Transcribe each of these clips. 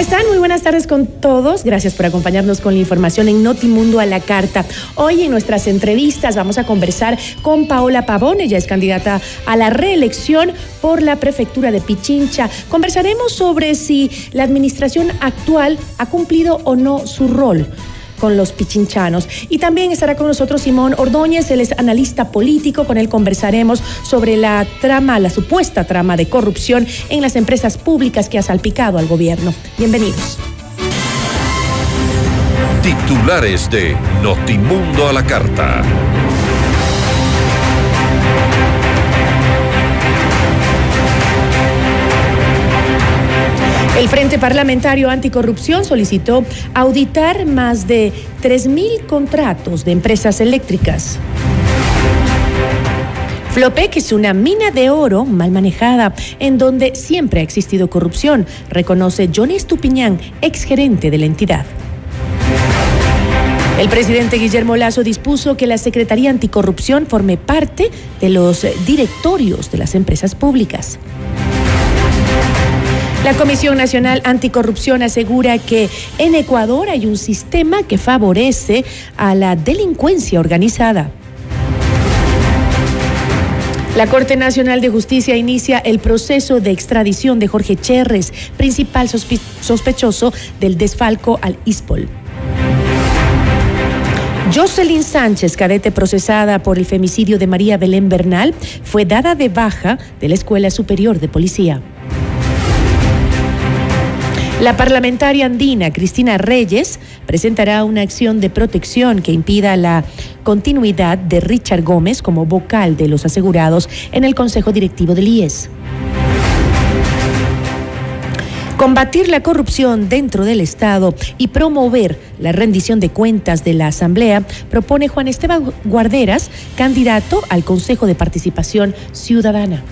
¿Cómo están? Muy buenas tardes con todos. Gracias por acompañarnos con la información en Notimundo a la carta. Hoy en nuestras entrevistas vamos a conversar con Paola Pavón. Ella es candidata a la reelección por la prefectura de Pichincha. Conversaremos sobre si la administración actual ha cumplido o no su rol con los pichinchanos. Y también estará con nosotros Simón Ordóñez, él es analista político, con él conversaremos sobre la trama, la supuesta trama de corrupción en las empresas públicas que ha salpicado al gobierno. Bienvenidos. Titulares de Notimundo a la carta. El Frente Parlamentario Anticorrupción solicitó auditar más de 3.000 contratos de empresas eléctricas. Flopec es una mina de oro mal manejada, en donde siempre ha existido corrupción, reconoce Johnny Estupiñán, exgerente de la entidad. El presidente Guillermo Lazo dispuso que la Secretaría Anticorrupción forme parte de los directorios de las empresas públicas. La Comisión Nacional Anticorrupción asegura que en Ecuador hay un sistema que favorece a la delincuencia organizada. La Corte Nacional de Justicia inicia el proceso de extradición de Jorge Cherres, principal sospe sospechoso del desfalco al ISPOL. Jocelyn Sánchez, cadete procesada por el femicidio de María Belén Bernal, fue dada de baja de la Escuela Superior de Policía. La parlamentaria andina Cristina Reyes presentará una acción de protección que impida la continuidad de Richard Gómez como vocal de los asegurados en el Consejo Directivo del IES. Combatir la corrupción dentro del Estado y promover la rendición de cuentas de la Asamblea propone Juan Esteban Guarderas, candidato al Consejo de Participación Ciudadana.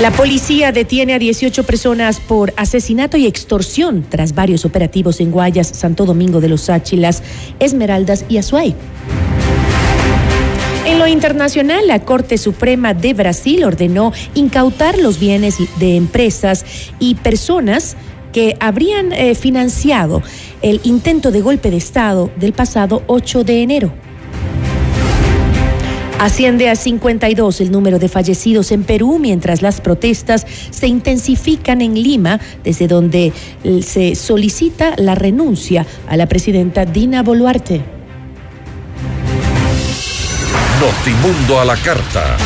La policía detiene a 18 personas por asesinato y extorsión tras varios operativos en Guayas, Santo Domingo de los Áchilas, Esmeraldas y Azuay. En lo internacional, la Corte Suprema de Brasil ordenó incautar los bienes de empresas y personas que habrían eh, financiado el intento de golpe de Estado del pasado 8 de enero. Asciende a 52 el número de fallecidos en Perú mientras las protestas se intensifican en Lima, desde donde se solicita la renuncia a la presidenta Dina Boluarte. Notimundo a la carta.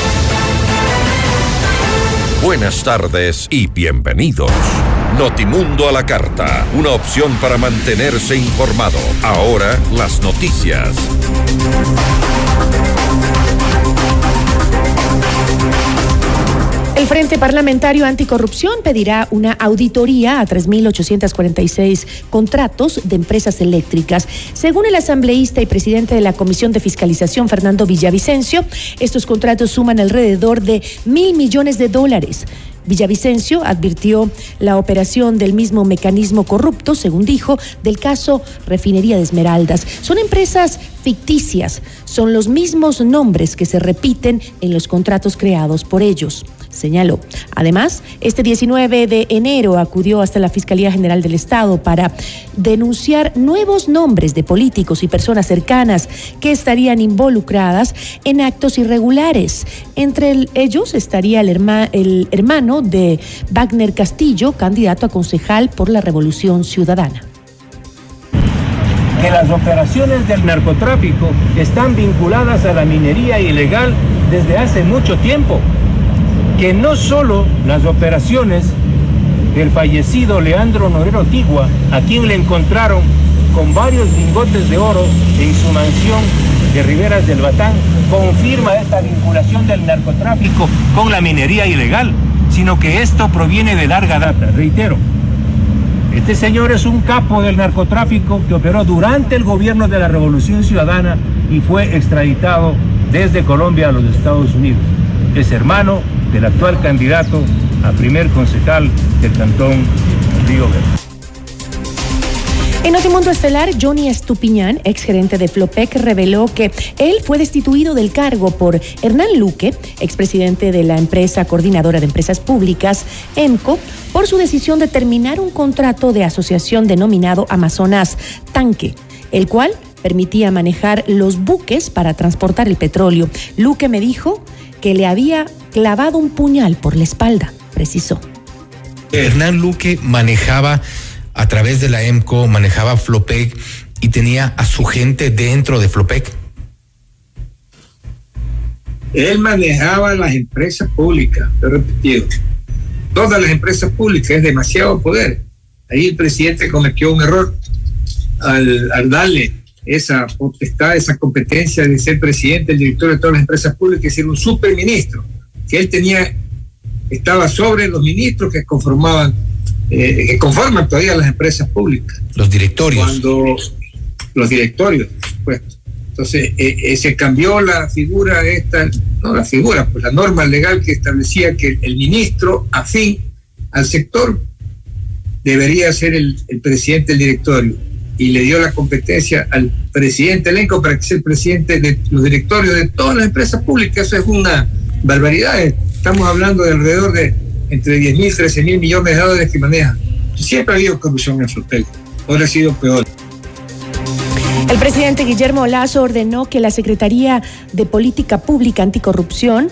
Buenas tardes y bienvenidos. Notimundo a la carta, una opción para mantenerse informado. Ahora las noticias. Frente Parlamentario Anticorrupción pedirá una auditoría a 3.846 contratos de empresas eléctricas. Según el asambleísta y presidente de la Comisión de Fiscalización, Fernando Villavicencio, estos contratos suman alrededor de mil millones de dólares. Villavicencio advirtió la operación del mismo mecanismo corrupto, según dijo, del caso Refinería de Esmeraldas. Son empresas ficticias, son los mismos nombres que se repiten en los contratos creados por ellos. Señaló. Además, este 19 de enero acudió hasta la Fiscalía General del Estado para denunciar nuevos nombres de políticos y personas cercanas que estarían involucradas en actos irregulares. Entre ellos estaría el, hermano de Wagner Castillo, candidato a concejal por la Revolución Ciudadana que las operaciones del narcotráfico están vinculadas a la minería ilegal desde hace mucho tiempo que no solo las operaciones del fallecido Leandro Norero Tigua, a quien le encontraron con varios lingotes de oro en su mansión de Riberas del Batán, confirma esta vinculación del narcotráfico con la minería ilegal, sino que esto proviene de larga data, reitero. Este señor es un capo del narcotráfico que operó durante el gobierno de la Revolución Ciudadana y fue extraditado desde Colombia a los Estados Unidos. Es hermano del actual candidato a primer concejal del Cantón Río Verde. En Notimundo Estelar, Johnny Estupiñán, exgerente de Flopec, reveló que él fue destituido del cargo por Hernán Luque, expresidente de la empresa coordinadora de empresas públicas, ENCO, por su decisión de terminar un contrato de asociación denominado Amazonas Tanque, el cual permitía manejar los buques para transportar el petróleo. Luque me dijo que le había clavado un puñal por la espalda, precisó. Hernán Luque manejaba a través de la EMCO, manejaba Flopec y tenía a su gente dentro de Flopec. Él manejaba las empresas públicas, he repetido. Todas las empresas públicas, es demasiado poder. Ahí el presidente cometió un error al, al darle esa potestad, esa competencia de ser presidente, el director de todas las empresas públicas, y ser un superministro, que él tenía, estaba sobre los ministros que conformaban, eh, que conforman todavía las empresas públicas. Los directorios. Cuando los directorios, pues. Entonces, eh, eh, se cambió la figura esta, no la figura, pues la norma legal que establecía que el ministro afín al sector debería ser el, el presidente del directorio y le dio la competencia al presidente elenco para que sea el presidente de los directorios de todas las empresas públicas. Eso es una barbaridad. Estamos hablando de alrededor de entre 10 mil, 13 mil millones de dólares que maneja. Siempre ha habido corrupción en Flotec. Ahora ha sido peor. El presidente Guillermo Lazo ordenó que la Secretaría de Política Pública Anticorrupción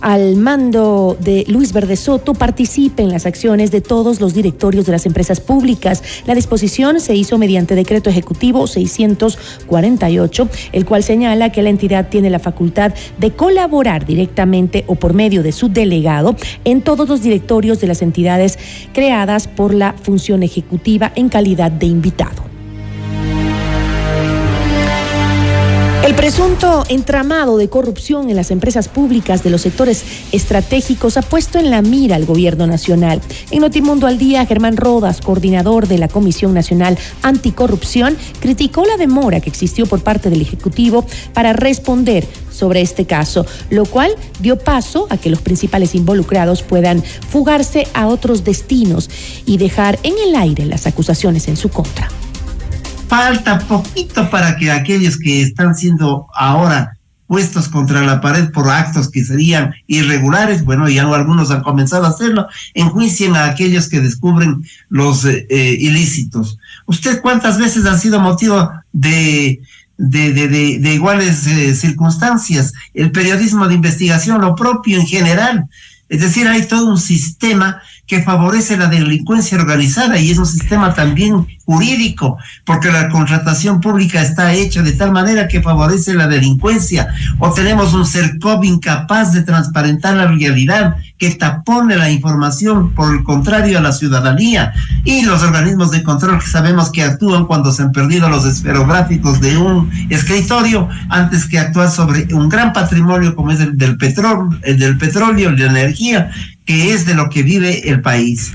al mando de Luis Verde Soto participe en las acciones de todos los directorios de las empresas públicas. La disposición se hizo mediante decreto ejecutivo 648, el cual señala que la entidad tiene la facultad de colaborar directamente o por medio de su delegado en todos los directorios de las entidades creadas por la función ejecutiva en calidad de invitado. El presunto entramado de corrupción en las empresas públicas de los sectores estratégicos ha puesto en la mira al gobierno nacional. En Notimundo al Día, Germán Rodas, coordinador de la Comisión Nacional Anticorrupción, criticó la demora que existió por parte del Ejecutivo para responder sobre este caso, lo cual dio paso a que los principales involucrados puedan fugarse a otros destinos y dejar en el aire las acusaciones en su contra falta poquito para que aquellos que están siendo ahora puestos contra la pared por actos que serían irregulares, bueno, ya algunos han comenzado a hacerlo, enjuicien a aquellos que descubren los eh, eh, ilícitos. ¿Usted cuántas veces han sido motivo de, de, de, de, iguales eh, circunstancias? El periodismo de investigación, lo propio en general. Es decir, hay todo un sistema que favorece la delincuencia organizada y es un sistema también jurídico, porque la contratación pública está hecha de tal manera que favorece la delincuencia, o tenemos un CERCOV incapaz de transparentar la realidad, que tapone la información por el contrario a la ciudadanía, y los organismos de control que sabemos que actúan cuando se han perdido los esferográficos de un escritorio, antes que actuar sobre un gran patrimonio como es el del petróleo, el del petróleo, la energía, que es de lo que vive el país.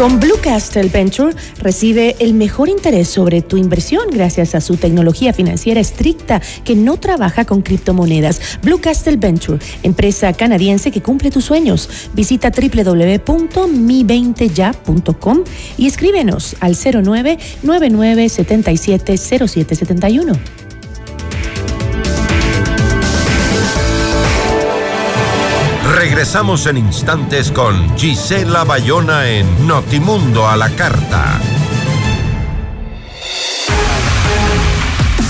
Con Blue Castle Venture recibe el mejor interés sobre tu inversión gracias a su tecnología financiera estricta que no trabaja con criptomonedas. Blue Castle Venture, empresa canadiense que cumple tus sueños. Visita www.mi20ya.com y escríbenos al 09 9977 Regresamos en instantes con Gisela Bayona en Notimundo a la Carta.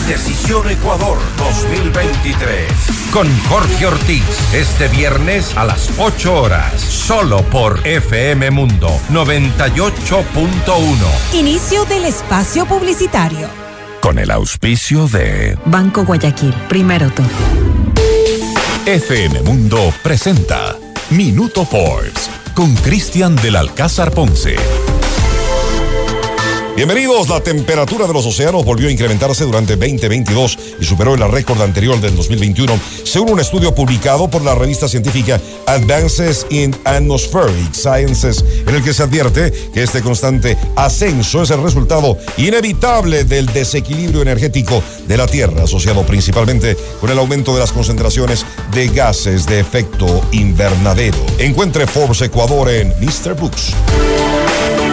Decisión Ecuador 2023. Con Jorge Ortiz. Este viernes a las 8 horas. Solo por FM Mundo 98.1. Inicio del espacio publicitario. Con el auspicio de Banco Guayaquil. Primero tú. FM Mundo presenta Minuto Forbes con Cristian del Alcázar Ponce. Bienvenidos. La temperatura de los océanos volvió a incrementarse durante 2022 y superó el récord anterior del 2021, según un estudio publicado por la revista científica Advances in Atmospheric Sciences, en el que se advierte que este constante ascenso es el resultado inevitable del desequilibrio energético de la Tierra, asociado principalmente con el aumento de las concentraciones de gases de efecto invernadero. Encuentre Forbes Ecuador en Mr. Books.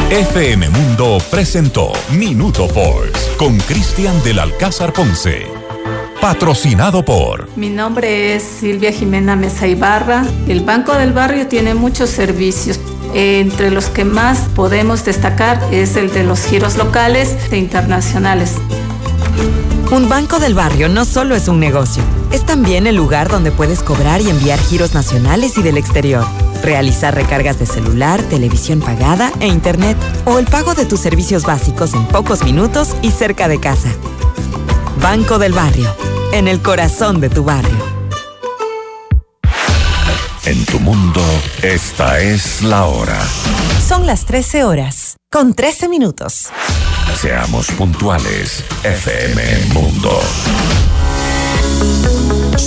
FM Mundo presentó Minuto Forbes con Cristian del Alcázar Ponce. Patrocinado por. Mi nombre es Silvia Jimena Mesa Ibarra. El Banco del Barrio tiene muchos servicios. Entre los que más podemos destacar es el de los giros locales e internacionales. Un banco del barrio no solo es un negocio, es también el lugar donde puedes cobrar y enviar giros nacionales y del exterior, realizar recargas de celular, televisión pagada e internet, o el pago de tus servicios básicos en pocos minutos y cerca de casa. Banco del Barrio, en el corazón de tu barrio. En tu mundo, esta es la hora. Son las 13 horas, con 13 minutos. Seamos puntuales, FM Mundo.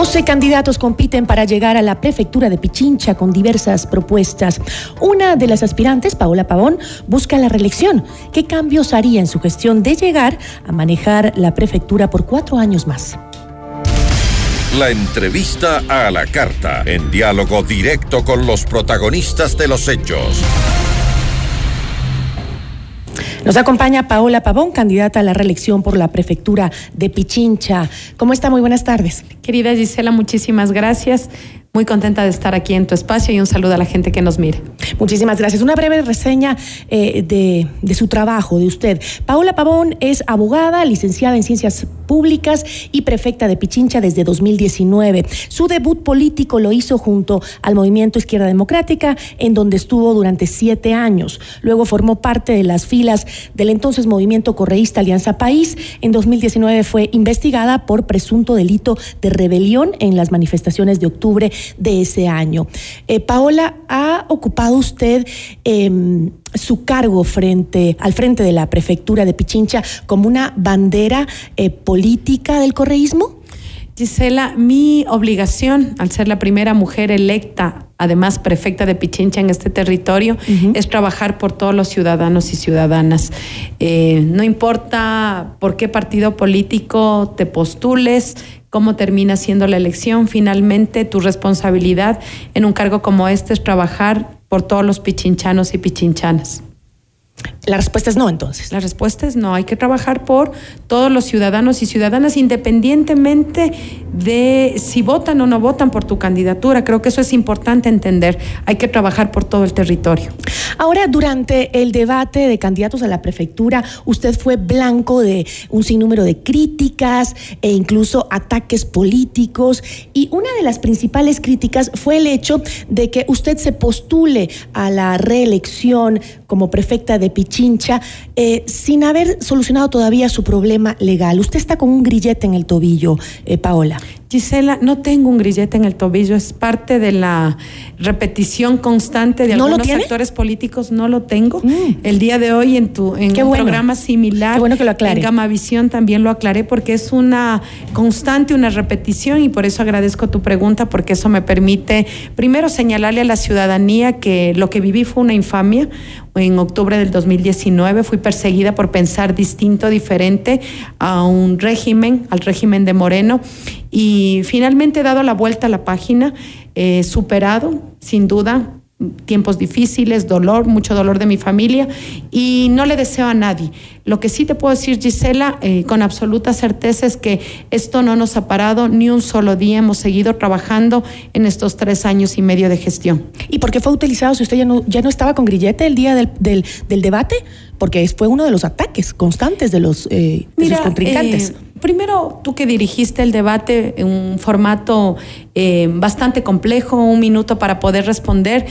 12 candidatos compiten para llegar a la prefectura de Pichincha con diversas propuestas. Una de las aspirantes, Paola Pavón, busca la reelección. ¿Qué cambios haría en su gestión de llegar a manejar la prefectura por cuatro años más? La entrevista a la carta, en diálogo directo con los protagonistas de los hechos. Nos acompaña Paola Pavón, candidata a la reelección por la prefectura de Pichincha. ¿Cómo está? Muy buenas tardes. Querida Gisela, muchísimas gracias. Muy contenta de estar aquí en tu espacio y un saludo a la gente que nos mire. Muchísimas gracias. Una breve reseña eh, de, de, su trabajo, de usted. Paola Pavón es abogada, licenciada en Ciencias Públicas y prefecta de Pichincha desde 2019. Su debut político lo hizo junto al Movimiento Izquierda Democrática, en donde estuvo durante siete años. Luego formó parte de las filas del entonces Movimiento Correísta Alianza País. En 2019 fue investigada por presunto delito de rebelión en las manifestaciones de octubre de ese año. Eh, Paola, ¿ha ocupado usted eh, su cargo frente, al frente de la prefectura de Pichincha como una bandera eh, política del correísmo? Gisela, mi obligación, al ser la primera mujer electa, además prefecta de Pichincha en este territorio, es trabajar por todos los ciudadanos y ciudadanas. Eh, no importa por qué partido político te postules, cómo termina siendo la elección, finalmente tu responsabilidad en un cargo como este es trabajar por todos los pichinchanos y pichinchanas. La respuesta es no, entonces. La respuesta es no. Hay que trabajar por todos los ciudadanos y ciudadanas, independientemente de si votan o no votan por tu candidatura. Creo que eso es importante entender. Hay que trabajar por todo el territorio. Ahora, durante el debate de candidatos a la prefectura, usted fue blanco de un sinnúmero de críticas e incluso ataques políticos. Y una de las principales críticas fue el hecho de que usted se postule a la reelección como prefecta de Pichincha eh, sin haber solucionado todavía su problema legal. Usted está con un grillete en el tobillo, eh, Paola. Gisela, no tengo un grillete en el tobillo, es parte de la repetición constante de algunos actores políticos, no lo tengo. Mm. El día de hoy en tu en un programa similar, bueno que lo aclare. en Gamavisión también lo aclaré porque es una constante, una repetición y por eso agradezco tu pregunta porque eso me permite primero señalarle a la ciudadanía que lo que viví fue una infamia. En octubre del 2019 fui perseguida por pensar distinto, diferente a un régimen, al régimen de Moreno y finalmente he dado la vuelta a la página, he superado, sin duda, tiempos difíciles, dolor, mucho dolor de mi familia y no le deseo a nadie. Lo que sí te puedo decir, Gisela, eh, con absoluta certeza es que esto no nos ha parado ni un solo día. Hemos seguido trabajando en estos tres años y medio de gestión. ¿Y por qué fue utilizado si usted ya no, ya no estaba con grillete el día del, del, del debate? Porque fue uno de los ataques constantes de los eh, de sus contrincantes. Eh, Primero, tú que dirigiste el debate en un formato eh, bastante complejo, un minuto para poder responder,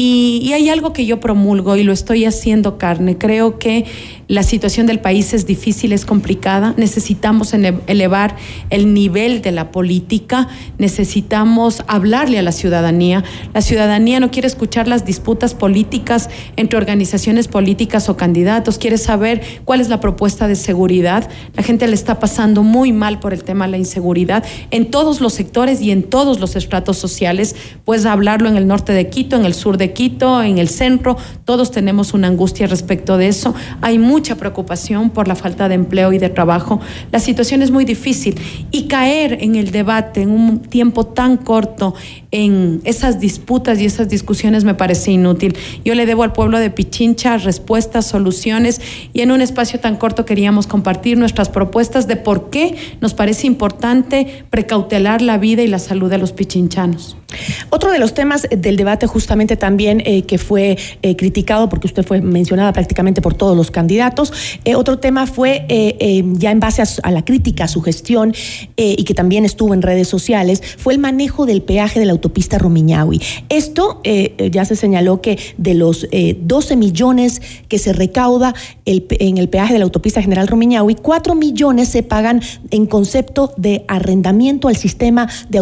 y, hay algo que yo promulgo y lo estoy haciendo carne. Creo que la situación del país es difícil, es complicada. Necesitamos elevar el nivel de la política, necesitamos hablarle a la ciudadanía. La ciudadanía no quiere escuchar las disputas políticas entre organizaciones políticas o candidatos, quiere saber cuál es la propuesta de seguridad. La gente le está pasando muy mal por el tema de la inseguridad en todos los sectores y en todos los estratos sociales. Puedes hablarlo en el norte de Quito, en el sur de Quito, en el centro, todos tenemos una angustia respecto de eso. Hay mucha preocupación por la falta de empleo y de trabajo. La situación es muy difícil y caer en el debate en un tiempo tan corto en esas disputas y esas discusiones me parece inútil. Yo le debo al pueblo de Pichincha respuestas, soluciones y en un espacio tan corto queríamos compartir nuestras propuestas de por qué nos parece importante precautelar la vida y la salud de los pichinchanos. Otro de los temas del debate justamente también eh, que fue eh, criticado, porque usted fue mencionada prácticamente por todos los candidatos, eh, otro tema fue ya en base a, a, la crítica a su gestión y que también estuvo en redes sociales, fue el manejo del peaje de la autopista Rumiñahui. Esto ya se señaló que de los 12 millones que se recauda el, en el peaje de la autopista General Rumiñahui, 4 millones se pagan en concepto de arrendamiento al sistema de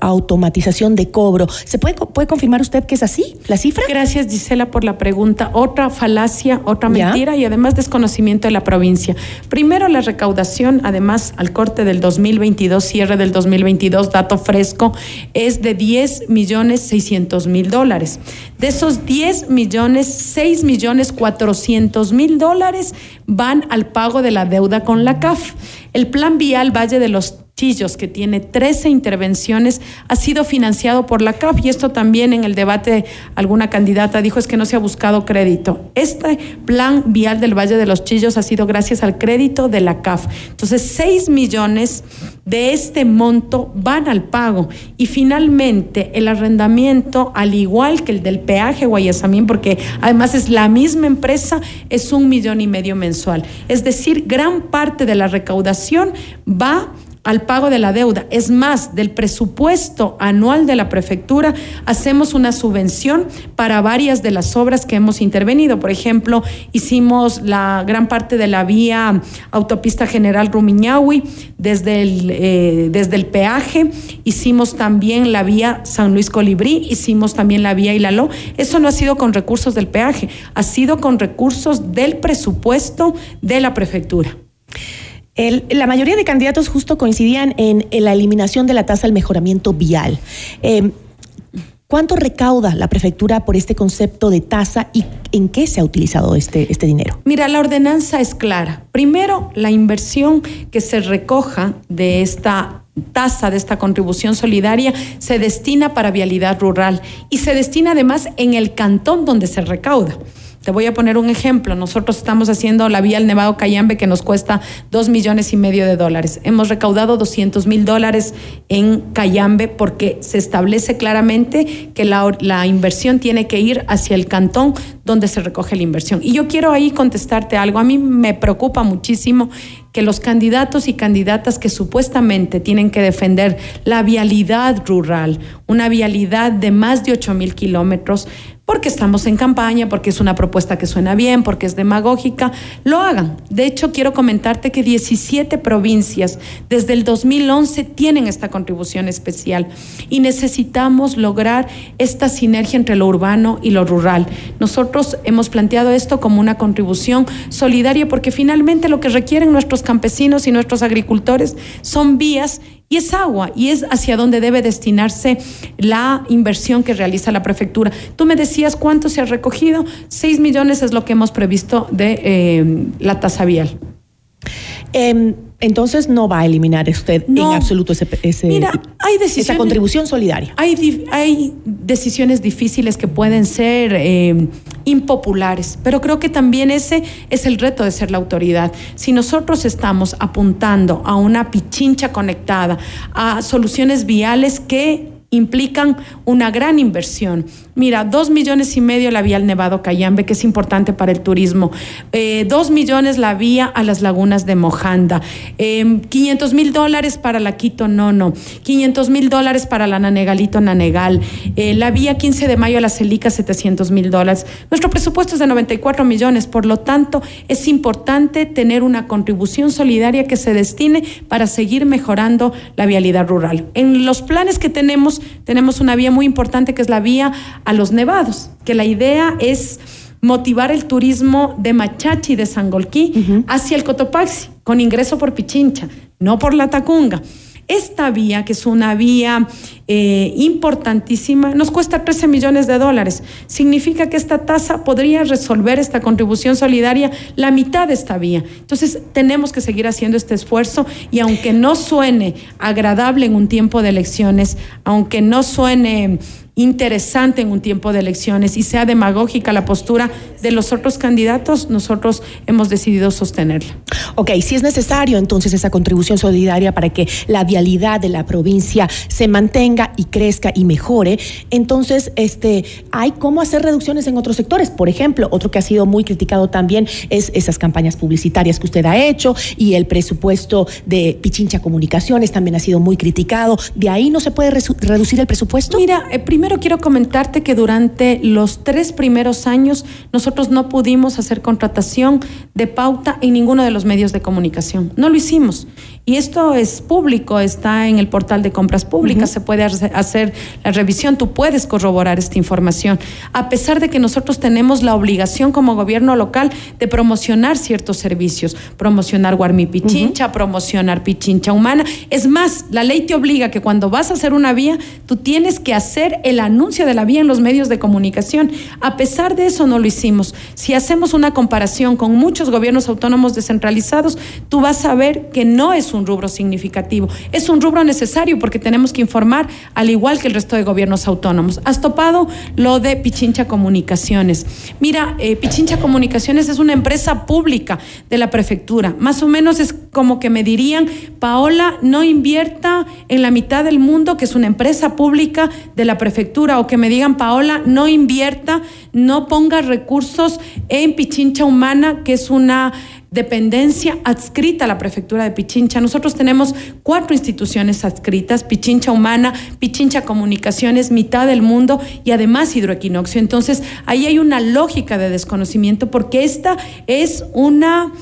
automatización de cobro. ¿Se puede, puede confirmar usted que es así, la cifra? Gracias, Gisela, por la pregunta. Otra falacia, otra mentira ¿Ya? y además desconocimiento de la provincia. Primero, la recaudación, además, al corte del 2022, cierre del 2022, dato fresco, es de 10 millones 600 mil dólares. De esos 10 millones, 6 millones 400 mil dólares van al pago de la deuda con la CAF. El plan vial Valle de los Chillos, que tiene 13 intervenciones, ha sido financiado por la CAF y esto también en el debate alguna candidata dijo es que no se ha buscado crédito. Este plan vial del Valle de los Chillos ha sido gracias al crédito de la CAF. Entonces, 6 millones de este monto van al pago y finalmente el arrendamiento, al igual que el del peaje Guayasamín, porque además es la misma empresa, es un millón y medio mensual. Es decir, gran parte de la recaudación va al pago de la deuda. Es más, del presupuesto anual de la prefectura hacemos una subvención para varias de las obras que hemos intervenido. Por ejemplo, hicimos la gran parte de la vía autopista General Rumiñahui desde el, eh, desde el peaje, hicimos también la vía San Luis Colibrí, hicimos también la vía Hilaló. Eso no ha sido con recursos del peaje, ha sido con recursos del presupuesto de la prefectura la mayoría de candidatos justo coincidían en, la eliminación de la tasa del mejoramiento vial. Em, ¿Cuánto recauda la prefectura por este concepto de tasa y en qué se ha utilizado este, este dinero? Mira, la ordenanza es clara. Primero, la inversión que se recoja de esta tasa, de esta contribución solidaria, se destina para vialidad rural y se destina además en el cantón donde se recauda. Te voy a poner un ejemplo. Nosotros estamos haciendo la vía al Nevado Cayambe que nos cuesta dos millones y medio de dólares. Hemos recaudado 200 mil dólares en Cayambe porque se establece claramente que la, la inversión tiene que ir hacia el cantón donde se recoge la inversión. Y yo quiero ahí contestarte algo. A mí me preocupa muchísimo que los candidatos y candidatas que supuestamente tienen que defender la vialidad rural, una vialidad de más de 8 mil kilómetros, porque estamos en campaña, porque es una propuesta que suena bien, porque es demagógica, lo hagan. De hecho, quiero comentarte que 17 provincias desde el 2011 tienen esta contribución especial y necesitamos lograr esta sinergia entre lo urbano y lo rural. Nosotros hemos planteado esto como una contribución solidaria porque finalmente lo que requieren nuestros campesinos y nuestros agricultores son vías y es agua y es hacia donde debe destinarse la inversión que realiza la prefectura. Tú me decías cuánto se ha recogido, 6 millones es lo que hemos previsto de eh, la tasa vial. Em, entonces no va a eliminar usted en absoluto ese, Mira, hay decisiones, esa contribución solidaria. Hay, hay decisiones difíciles que pueden ser eh, impopulares, pero creo que también ese es el reto de ser la autoridad. Si nosotros estamos apuntando a una pichincha conectada, a soluciones viales que implican una gran inversión. Mira, dos millones y medio la vía al Nevado Cayambe, que es importante para el turismo. Eh, dos millones la vía a las lagunas de Mojanda. Eh, 500 mil dólares para la Quito Nono. 500 mil dólares para la Nanegalito Nanegal. Eh, la vía 15 de mayo a la Celica, 700 mil dólares. Nuestro presupuesto es de 94 millones. Por lo tanto, es importante tener una contribución solidaria que se destine para seguir mejorando la vialidad rural. En los planes que tenemos, tenemos una vía muy importante que es la vía a los nevados, que la idea es motivar el turismo de Machachi y de Sangolquí hacia el Cotopaxi, con ingreso por Pichincha, no por la Tacunga. Esta vía, que es una vía eh, importantísima, nos cuesta 13 millones de dólares. Significa que esta tasa podría resolver esta contribución solidaria la mitad de esta vía. Entonces, tenemos que seguir haciendo este esfuerzo y aunque no suene agradable en un tiempo de elecciones, aunque no suene interesante en un tiempo de elecciones y sea demagógica la postura de los otros candidatos, nosotros hemos decidido sostenerla. Ok, si es necesario entonces esa contribución solidaria para que la vialidad de la provincia se mantenga y crezca y mejore, entonces este, hay cómo hacer reducciones en otros sectores. Por ejemplo, otro que ha sido muy criticado también es esas campañas publicitarias que usted ha hecho y el presupuesto de Pichincha Comunicaciones también ha sido muy criticado. ¿De ahí no se puede reducir el presupuesto? Mira, eh, primero primero quiero comentarte que durante los tres primeros años nosotros no pudimos hacer contratación de pauta en ninguno de los medios de comunicación. No lo hicimos. Y esto es público, está en el portal de compras públicas, se puede hacer la revisión, tú puedes corroborar esta información. A pesar de que nosotros tenemos la obligación como gobierno local de promocionar ciertos servicios, promocionar Guarmi Pichincha, promocionar Pichincha Humana. Es más, la ley te obliga que cuando vas a hacer una vía, tú tienes que hacer el anuncio de la vía en los medios de comunicación. A pesar de eso no lo hicimos. Si hacemos una comparación con muchos gobiernos autónomos descentralizados, tú vas a ver que no es un rubro significativo. Es un rubro necesario porque tenemos que informar al igual que el resto de gobiernos autónomos. Has topado lo de Pichincha Comunicaciones. Mira, eh, Pichincha Comunicaciones es una empresa pública de la prefectura. Más o menos es como que me dirían, Paola, no invierta en la mitad del mundo, que es una empresa pública de la prefectura, o que me digan, Paola, no invierta, no ponga recursos en Pichincha Humana, que es una dependencia adscrita a la prefectura de Pichincha. Nosotros tenemos cuatro instituciones adscritas, Pichincha Humana, Pichincha Comunicaciones, mitad del mundo y además Hidroequinoccio. Entonces, ahí hay una lógica de desconocimiento porque esta es una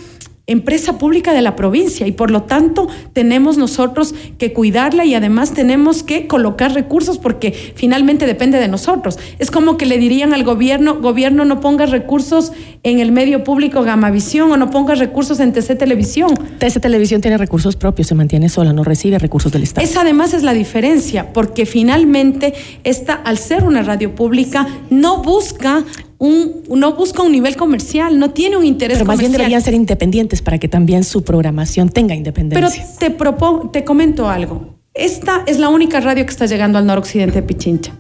empresa pública de la provincia y por lo tanto tenemos nosotros que cuidarla y además tenemos que colocar recursos porque finalmente depende de nosotros. Es como que le dirían al gobierno, gobierno no ponga recursos en el medio público Gamavisión o no ponga recursos en TC Televisión. TC Televisión tiene recursos propios, se mantiene sola, no recibe recursos del Estado. Esa además es la diferencia porque finalmente esta al ser una radio pública no busca un, no busca un nivel comercial, no tiene un interés Pero más bien deberían ser independientes para que también su programación tenga independencia. Pero te, propongo, te comento algo. Esta es la única radio que está llegando al noroccidente de Pichincha.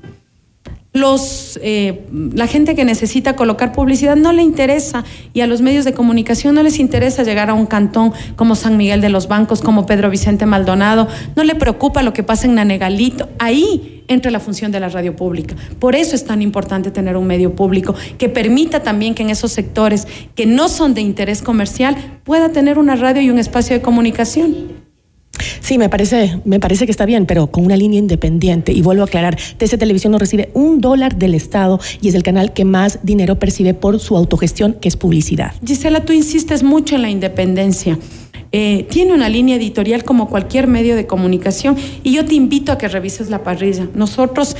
Los, eh, la gente que necesita colocar publicidad no le interesa y a los medios de comunicación no les interesa llegar a un cantón como San Miguel de los Bancos, como Pedro Vicente Maldonado, no le preocupa lo que pasa en Nanegalito. Ahí entra la función de la radio pública. Por eso es tan importante tener un medio público que permita también que en esos sectores que no son de interés comercial pueda tener una radio y un espacio de comunicación. Sí, me parece, me parece que está bien, pero con una línea independiente. Y vuelvo a aclarar, TC Televisión no recibe un dólar del Estado y es el canal que más dinero percibe por su autogestión, que es publicidad. Gisela, tú insistes mucho en la independencia. Eh, tiene una línea editorial como cualquier medio de comunicación y yo te invito a que revises la parrilla. Nosotros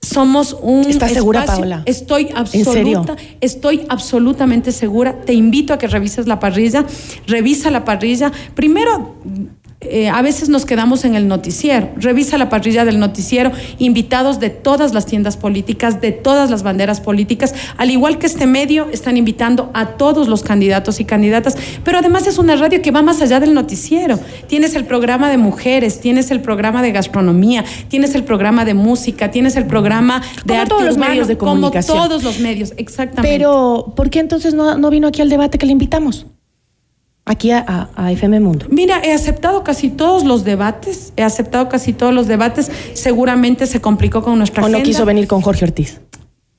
somos un ¿Estás segura, Paola? Estoy absoluta, estoy absolutamente segura. Te invito a que revises la parrilla, revisa la parrilla. Primero eh, a veces nos quedamos en el noticiero. Revisa la parrilla del noticiero, invitados de todas las tiendas políticas, de todas las banderas políticas, al igual que este medio, están invitando a todos los candidatos y candidatas, pero además es una radio que va más allá del noticiero. Tienes el programa de mujeres, tienes el programa de gastronomía, tienes el programa de música, tienes el programa de como todos los medios de comunicación. Como todos los medios, exactamente. Pero, ¿por qué entonces no, no vino aquí al debate que le invitamos? Aquí a, FM Mundo? Mira, he aceptado casi todos los debates, he aceptado casi todos los debates, seguramente se complicó con nuestra ¿O no quiso venir con Jorge Ortiz?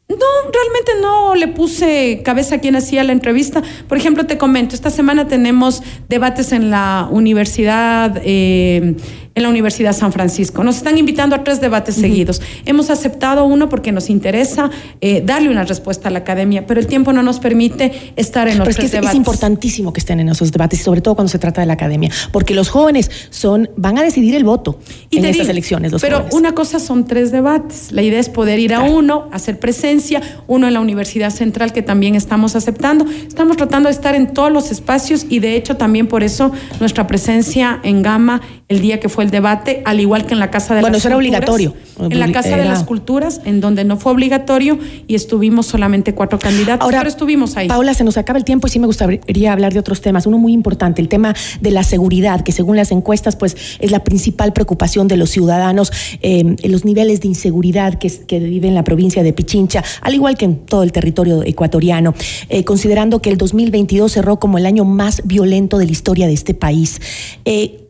No, realmente no le puse cabeza a quien hacía la entrevista. Por ejemplo, te comento, esta semana tenemos debates en la universidad eh, en la Universidad San Francisco. Nos están invitando a tres debates seguidos. Hemos aceptado uno porque nos interesa eh, darle una respuesta a la academia, pero el tiempo no nos permite estar en los pero es que Es importantísimo que estén en esos debates, sobre todo cuando se trata de la academia, porque los jóvenes son van a decidir el voto en estas elecciones. pero una cosa son tres debates. La idea es poder ir a uno, hacer presencia, uno en la Universidad Central que también estamos aceptando. Estamos tratando de estar en todos los espacios y de hecho también por eso nuestra presencia en Gama el día que fue el debate, al igual que en la Casa de bueno, las eso era obligatorio. En la Casa de las Culturas, en donde no fue obligatorio y estuvimos solamente cuatro candidatos, Ahora, pero estuvimos ahí. Paula, se nos acaba el tiempo y sí me gustaría hablar de otros temas. Uno muy importante, el tema de la seguridad, que según las encuestas, pues es la principal preocupación de los ciudadanos, eh, los niveles de inseguridad que, que vive en la provincia de Pichincha, al igual que en todo el territorio ecuatoriano, eh, considerando que el 2022 cerró como el año más violento de la historia de este país. Eh,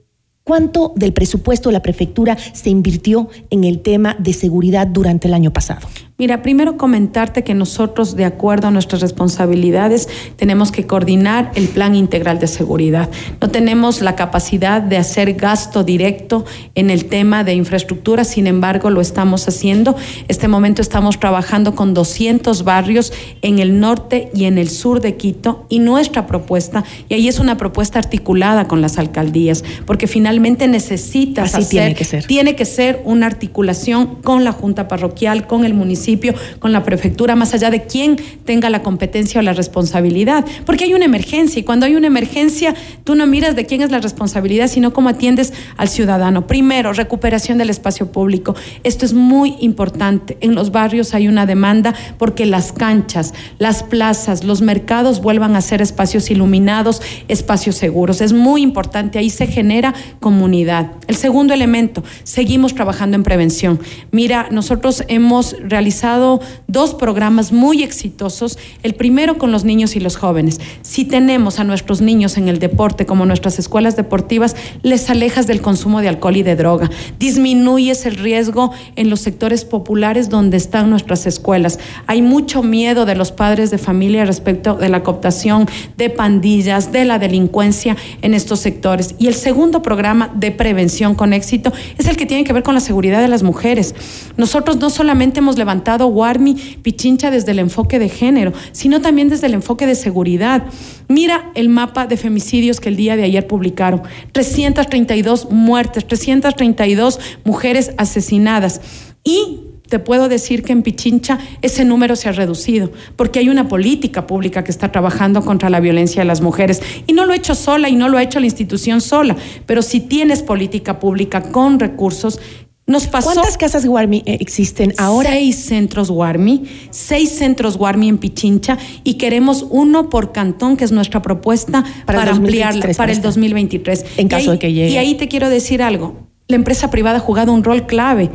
¿Cuánto del presupuesto de la prefectura se invirtió en el tema de seguridad durante el año pasado? Mira, primero comentarte que nosotros, de acuerdo a nuestras responsabilidades, tenemos que coordinar el plan integral de seguridad. No tenemos la capacidad de hacer gasto directo en el tema de infraestructura, sin embargo, lo estamos haciendo. Este momento estamos trabajando con 200 barrios en el norte y en el sur de Quito y nuestra propuesta, y ahí es una propuesta articulada con las alcaldías, porque finalmente realmente necesitas Así hacer. tiene que ser. Tiene que ser una articulación con la Junta Parroquial, con el municipio, con la prefectura, más allá de quién tenga la competencia o la responsabilidad. Porque hay una emergencia y cuando hay una emergencia, tú no miras de quién es la responsabilidad, sino cómo atiendes al ciudadano. Primero, recuperación del espacio público. Esto es muy importante. En los barrios hay una demanda porque las canchas, las plazas, los mercados vuelvan a ser espacios iluminados, espacios seguros. Es muy importante. Ahí se genera comunidad. El segundo elemento, seguimos trabajando en prevención. Mira, nosotros hemos realizado dos programas muy exitosos. El primero con los niños y los jóvenes. Si tenemos a nuestros niños en el deporte, como nuestras escuelas deportivas, les alejas del consumo de alcohol y de droga. Disminuyes el riesgo en los sectores populares donde están nuestras escuelas. Hay mucho miedo de los padres de familia respecto de la cooptación, de pandillas, de la delincuencia en estos sectores. Y el segundo programa de prevención con éxito es el que tiene que ver con la seguridad de las mujeres. Nosotros no solamente hemos levantado Warmi Pichincha desde el enfoque de género, sino también desde el enfoque de seguridad. Mira el mapa de femicidios que el día de ayer publicaron. 332 muertes, 332 mujeres asesinadas. Y te puedo decir que en Pichincha ese número se ha reducido, porque hay una política pública que está trabajando contra la violencia de las mujeres. Y no lo he hecho sola y no lo ha hecho la institución sola, pero si tienes política pública con recursos, nos pasó. ¿Cuántas casas Warmi eh, existen ahora? Seis centros Warmi, seis centros Warmi en Pichincha y queremos uno por cantón, que es nuestra propuesta Para para, ampliarla 2023, para el para 2023. En caso ahí- de que llegue. Y ahí te quiero decir algo. La empresa privada ha jugado un rol clave.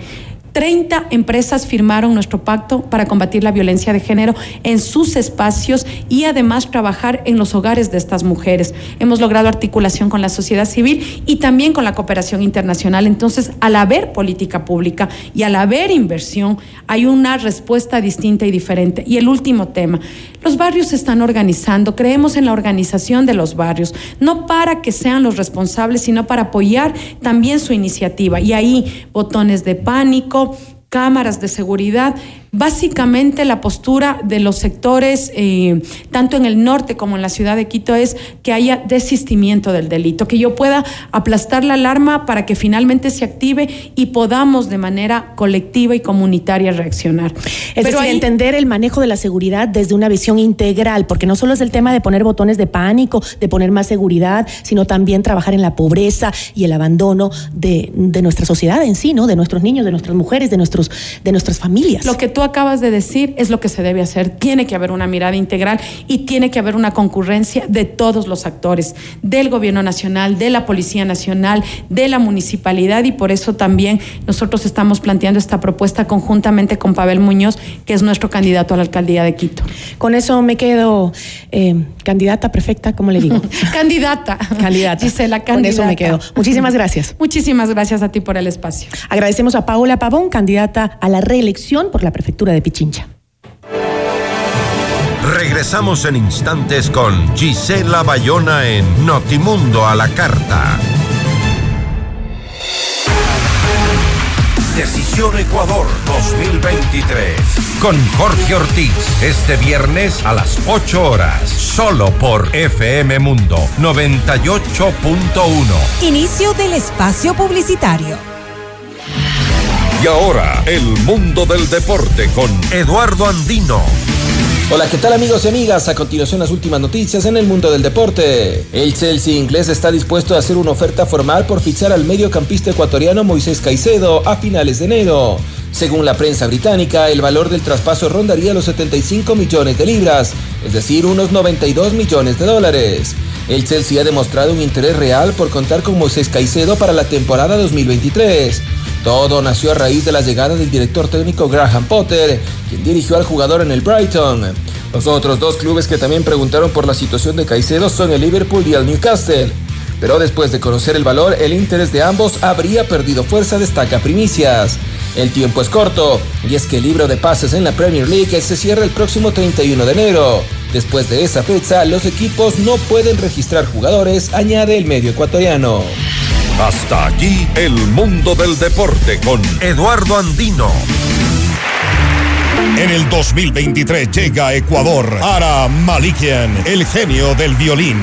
30 empresas firmaron nuestro pacto para combatir la violencia de género en sus espacios y además trabajar en los hogares de estas mujeres. Hemos logrado articulación con la sociedad civil y también con la cooperación internacional. Entonces, al haber política pública y al haber inversión, hay una respuesta distinta y diferente. Y el último tema, los barrios se están organizando, creemos en la organización de los barrios, no para que sean los responsables, sino para apoyar también su iniciativa. Y ahí botones de pánico, cámaras de seguridad, básicamente la postura de los sectores, eh, tanto en el norte como en la ciudad de Quito, es que haya desistimiento del delito, que yo pueda aplastar la alarma para que finalmente se active y podamos de manera colectiva y comunitaria reaccionar. Es decir, ahí- entender el manejo de la seguridad desde una visión integral, porque no solo es el tema de poner botones de pánico, de poner más seguridad, sino también trabajar en la pobreza y el abandono de, de nuestra sociedad en sí, ¿no? De nuestros niños, de nuestras mujeres, de nuestros, de nuestras familias. Lo que tú acabas de decir es lo que se debe hacer. Tiene que haber una mirada integral y tiene que haber una concurrencia de todos los actores, del gobierno nacional, de la Policía Nacional, de la municipalidad y por eso también nosotros estamos planteando esta propuesta conjuntamente con Pavel Muñoz, que es nuestro candidato a la alcaldía de Quito. Con eso me quedo eh, candidata perfecta, ¿cómo le digo? candidata. Candidata. Gisela, Con eso me candidata. quedo. Muchísimas gracias. Muchísimas gracias a ti por el espacio. Agradecemos a Paola Pavón, candidata a la reelección por la prefectura de Pichincha. Regresamos en instantes con Gisela Bayona en Notimundo a la Carta. Decisión Ecuador 2023. Con Jorge Ortiz. Este viernes a las 8 horas. Solo por FM Mundo 98.1. Inicio del espacio publicitario. Y ahora, el mundo del deporte con Eduardo Andino. Hola, ¿qué tal amigos y amigas? A continuación las últimas noticias en el mundo del deporte. El Chelsea inglés está dispuesto a hacer una oferta formal por fichar al mediocampista ecuatoriano Moisés Caicedo a finales de enero. Según la prensa británica, el valor del traspaso rondaría los 75 millones de libras, es decir, unos 92 millones de dólares. El Chelsea ha demostrado un interés real por contar con Moisés Caicedo para la temporada 2023. Todo nació a raíz de la llegada del director técnico Graham Potter, quien dirigió al jugador en el Brighton. Los otros dos clubes que también preguntaron por la situación de Caicedo son el Liverpool y el Newcastle. Pero después de conocer el valor, el interés de ambos habría perdido fuerza, destaca Primicias. El tiempo es corto, y es que el libro de pases en la Premier League se cierra el próximo 31 de enero. Después de esa fecha, los equipos no pueden registrar jugadores, añade el medio ecuatoriano. Hasta aquí el mundo del deporte con Eduardo Andino. En el 2023 llega Ecuador Ara Malikian, el genio del violín.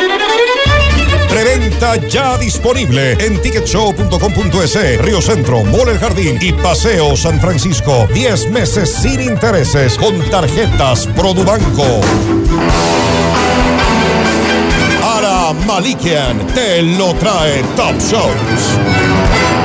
Ya disponible en ticketshow.com.es, Río Centro, Mall El Jardín y Paseo San Francisco. 10 meses sin intereses con tarjetas Produbanco. Ara Malikian te lo trae Top Shows.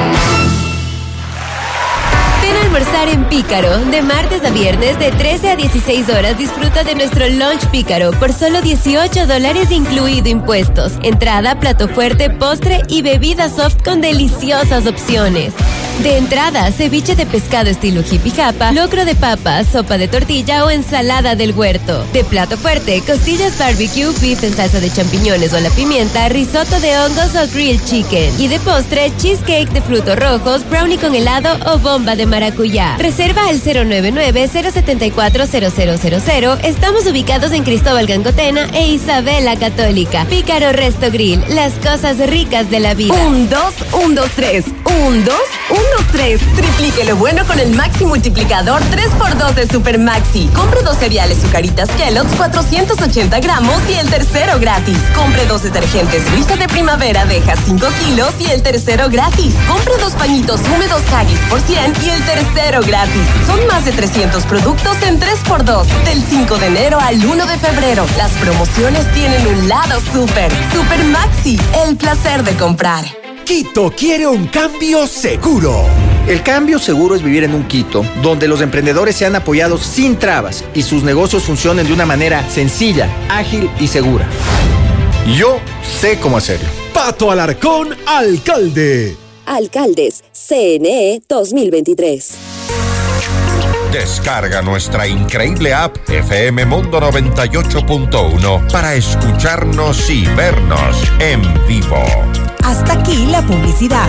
Almorzar en Pícaro. De martes a viernes, de 13 a 16 horas, disfruta de nuestro lunch Pícaro por solo 18 dólares incluido impuestos. Entrada, plato fuerte, postre y bebida soft con deliciosas opciones. De entrada, ceviche de pescado estilo hippie japa, locro de papa, sopa de tortilla o ensalada del huerto. De plato fuerte, costillas barbecue, beef en salsa de champiñones o la pimienta, risotto de hongos o grilled chicken. Y de postre, cheesecake de frutos rojos, brownie con helado o bomba de maracuyá. Reserva al 099-074-0000. Estamos ubicados en Cristóbal Gangotena e Isabela Católica. Pícaro Resto Grill, las cosas ricas de la vida. Un, dos, un, dos, tres. Un, dos, un, dos, tres. Triplique lo bueno con el Maxi Multiplicador 3x2 de Super Maxi. Compre dos cereales Zucaritas Kellogg's 480 gramos y el tercero gratis. Compre dos detergentes Luisa de Primavera Deja 5 kilos y el tercero gratis. Compre dos pañitos húmedos Haggis por 100 y el tercero gratis. Son más de 300 productos en 3x2. Del 5 de enero al 1 de febrero. Las promociones tienen un lado super. Super Maxi. El placer de comprar. Quito quiere un cambio seguro. El cambio seguro es vivir en un Quito donde los emprendedores sean apoyados sin trabas y sus negocios funcionen de una manera sencilla, ágil y segura. Yo sé cómo hacerlo. Pato Alarcón, alcalde. Alcaldes, CNE 2023. Descarga nuestra increíble app FM Mundo 98.1 para escucharnos y vernos en vivo. Hasta aquí la publicidad.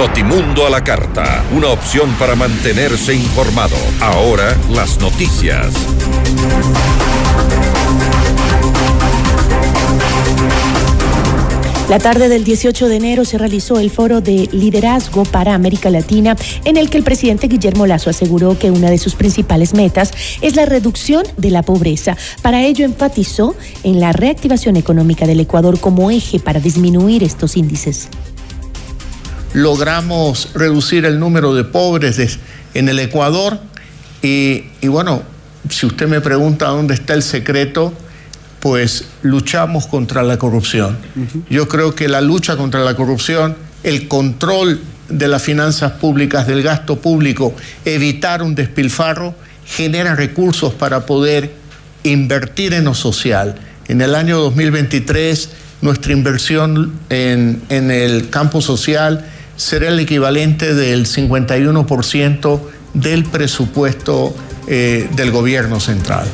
Notimundo a la carta, una opción para mantenerse informado. Ahora las noticias. La tarde del 18 de enero se realizó el foro de liderazgo para América Latina, en el que el presidente Guillermo Lazo aseguró que una de sus principales metas es la reducción de la pobreza. Para ello enfatizó en la reactivación económica del Ecuador como eje para disminuir estos índices logramos reducir el número de pobres en el Ecuador y, y, bueno, si usted me pregunta dónde está el secreto, pues luchamos contra la corrupción. Uh -huh. Yo creo que la lucha contra la corrupción, el control de las finanzas públicas, del gasto público, evitar un despilfarro, genera recursos para poder invertir en lo social. En el año 2023, nuestra inversión en, en el campo social será el equivalente del 51% del presupuesto eh, del gobierno central.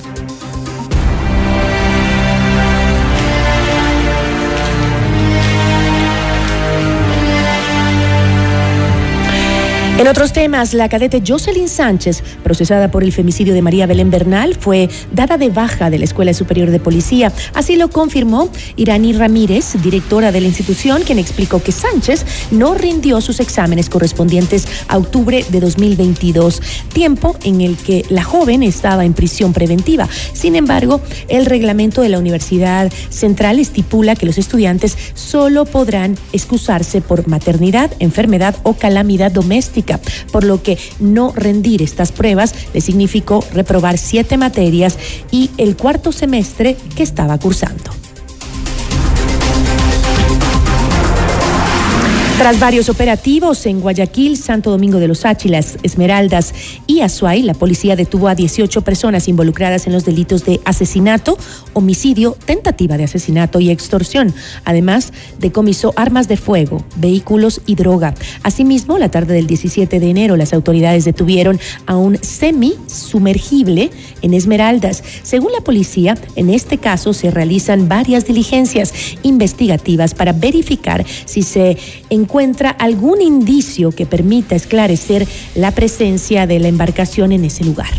En otros temas, la cadete Jocelyn Sánchez, procesada por el femicidio de María Belén Bernal, fue dada de baja de la Escuela Superior de Policía. Así lo confirmó Irani Ramírez, directora de la institución, quien explicó que Sánchez no rindió sus exámenes correspondientes a octubre de 2022, tiempo en el que la joven estaba en prisión preventiva. Sin embargo, el reglamento de la Universidad Central estipula que los estudiantes solo podrán excusarse por maternidad, enfermedad o calamidad doméstica por lo que no rendir estas pruebas le significó reprobar siete materias y el cuarto semestre que estaba cursando. Tras varios operativos en Guayaquil, Santo Domingo de los Áchilas, Esmeraldas y Azuay, la policía detuvo a 18 personas involucradas en los delitos de asesinato, homicidio, tentativa de asesinato y extorsión. Además, decomisó armas de fuego, vehículos y droga. Asimismo, la tarde del 17 de enero, las autoridades detuvieron a un semi-sumergible en Esmeraldas. Según la policía, en este caso se realizan varias diligencias investigativas para verificar si se encuentra algún indicio que permita esclarecer la presencia de la embarcación en ese lugar.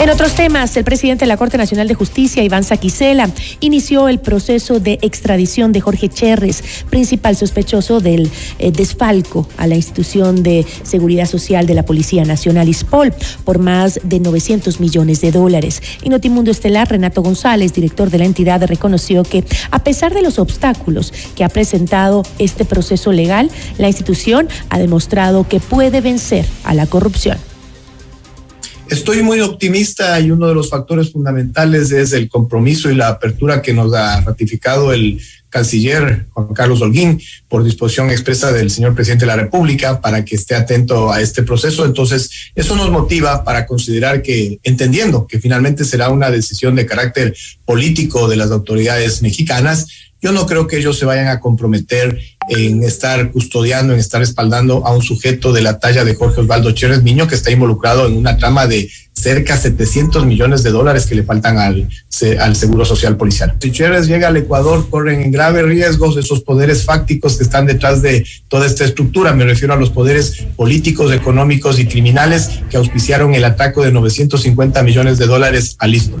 En otros temas, el presidente de la Corte Nacional de Justicia, Iván Saquicela, inició el proceso de extradición de Jorge Cherres, principal sospechoso del eh, desfalco a la institución de seguridad social de la Policía Nacional ISPOL por más de 900 millones de dólares. Y Notimundo Estelar, Renato González, director de la entidad, reconoció que a pesar de los obstáculos que ha presentado este proceso legal, la institución ha demostrado que puede vencer a la corrupción. Estoy muy optimista y uno de los factores fundamentales es el compromiso y la apertura que nos ha ratificado el canciller Juan Carlos Holguín por disposición expresa del señor presidente de la República para que esté atento a este proceso. Entonces, eso nos motiva para considerar que, entendiendo que finalmente será una decisión de carácter político de las autoridades mexicanas, yo no creo que ellos se vayan a comprometer en estar custodiando, en estar respaldando a un sujeto de la talla de Jorge Osvaldo Chérez Miño, que está involucrado en una trama de cerca de 700 millones de dólares que le faltan al, al Seguro Social Policial. Si Chérez llega al Ecuador, corren en graves riesgos esos poderes fácticos que están detrás de toda esta estructura. Me refiero a los poderes políticos, económicos y criminales que auspiciaron el ataque de 950 millones de dólares a Lisboa.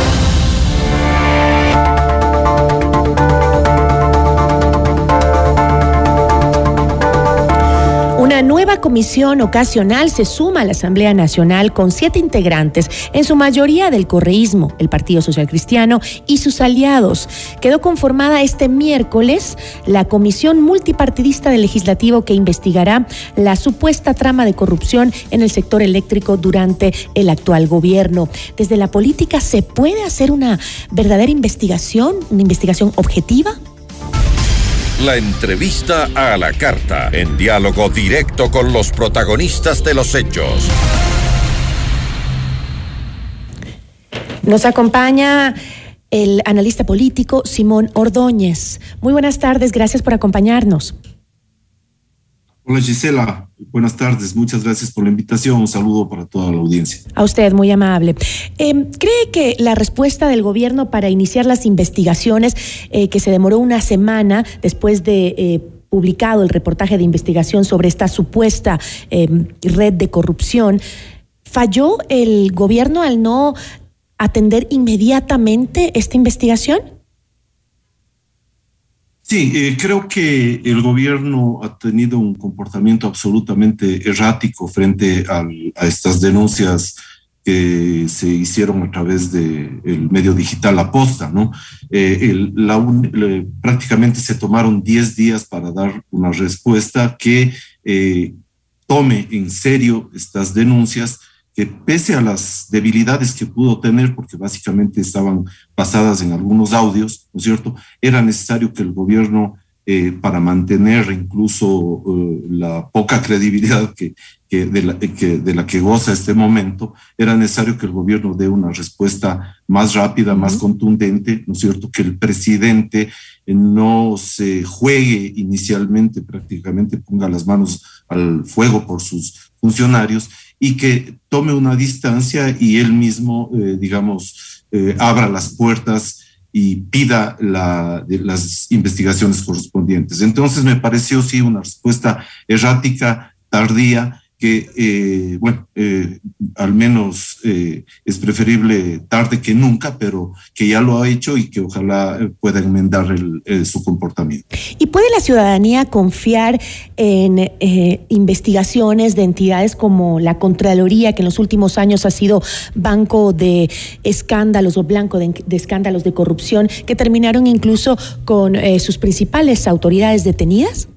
Nueva comisión ocasional se suma a la Asamblea Nacional con siete integrantes, en su mayoría del correísmo, el Partido Social Cristiano y sus aliados. Quedó conformada este miércoles la Comisión Multipartidista del Legislativo que investigará la supuesta trama de corrupción en el sector eléctrico durante el actual gobierno. Desde la política, ¿se puede hacer una verdadera investigación, una investigación objetiva? La entrevista a la carta, en diálogo directo con los protagonistas de los hechos. Nos acompaña el analista político Simón Ordóñez. Muy buenas tardes, gracias por acompañarnos. Hola Gisela, buenas tardes, muchas gracias por la invitación, un saludo para toda la audiencia. A usted, muy amable. Eh, ¿Cree que la respuesta del gobierno para iniciar las investigaciones, eh, que se demoró una semana después de... Eh, publicado el reportaje de investigación sobre esta supuesta red de corrupción, ¿falló el gobierno al no atender inmediatamente esta investigación? Sí, eh, creo que el gobierno ha tenido un comportamiento absolutamente errático frente a estas denuncias que se hicieron a través del medio digital Aposta, ¿no? Eh, prácticamente se tomaron 10 días para dar una respuesta que eh, tome en serio estas denuncias que pese a las debilidades que pudo tener, porque básicamente estaban basadas en algunos audios, ¿no es cierto?, era necesario que el gobierno, eh, para mantener incluso eh, la poca credibilidad que, de, la, que, de la que goza este momento, era necesario que el gobierno dé una respuesta más rápida, más contundente, ¿no es cierto?, que el presidente no se juegue inicialmente, prácticamente ponga las manos al fuego por sus funcionarios y que tome una distancia y él mismo, eh, digamos, eh, abra las puertas y pida la, las investigaciones correspondientes. Entonces me pareció sí una respuesta errática, tardía, que, eh, bueno, eh, al menos eh, es preferible tarde que nunca, pero que ya lo ha hecho y que ojalá pueda enmendar su comportamiento. ¿Y puede la ciudadanía confiar en investigaciones de entidades como la Contraloría, que en los últimos años ha sido banco de escándalos o blanco de escándalos de corrupción, que terminaron incluso con sus principales autoridades detenidas?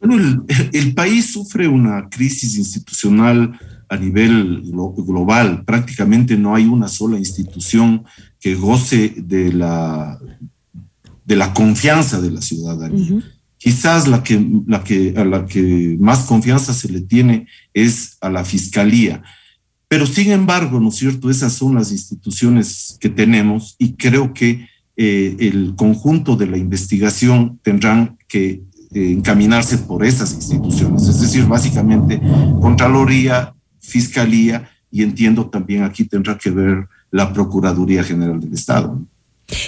Bueno, el, país sufre una crisis institucional a nivel global. Prácticamente no hay una sola institución que goce de la, de la confianza de la ciudadanía. Quizás la que, la que, a la que más confianza se le tiene es a la fiscalía. Pero sin embargo, ¿no es cierto? Esas son las instituciones que tenemos y creo que eh, el conjunto de la investigación tendrán que eh, encaminarse por esas instituciones, es decir, básicamente Contraloría, Fiscalía y entiendo también aquí tendrá que ver la Procuraduría General del Estado.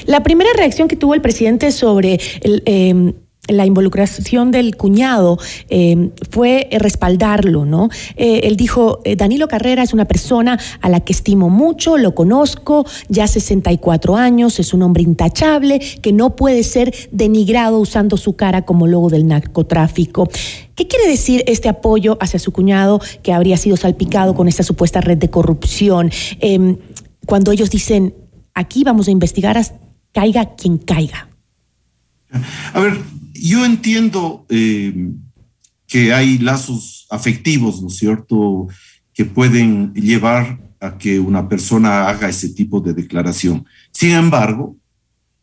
La primera reacción que tuvo el presidente sobre el, em, la involucración del cuñado eh, fue respaldarlo, ¿no? Eh, él dijo, eh, Danilo Carrera es una persona a la que estimo mucho, lo conozco, ya 64 años, es un hombre intachable, que no puede ser denigrado usando su cara como logo del narcotráfico. ¿Qué quiere decir este apoyo hacia su cuñado que habría sido salpicado con esta supuesta red de corrupción? Em, cuando ellos dicen, aquí vamos a investigar, caiga quien caiga. A ver, yo entiendo eh, que hay lazos afectivos, ¿no es cierto?, que pueden llevar a que una persona haga ese tipo de declaración. Sin embargo,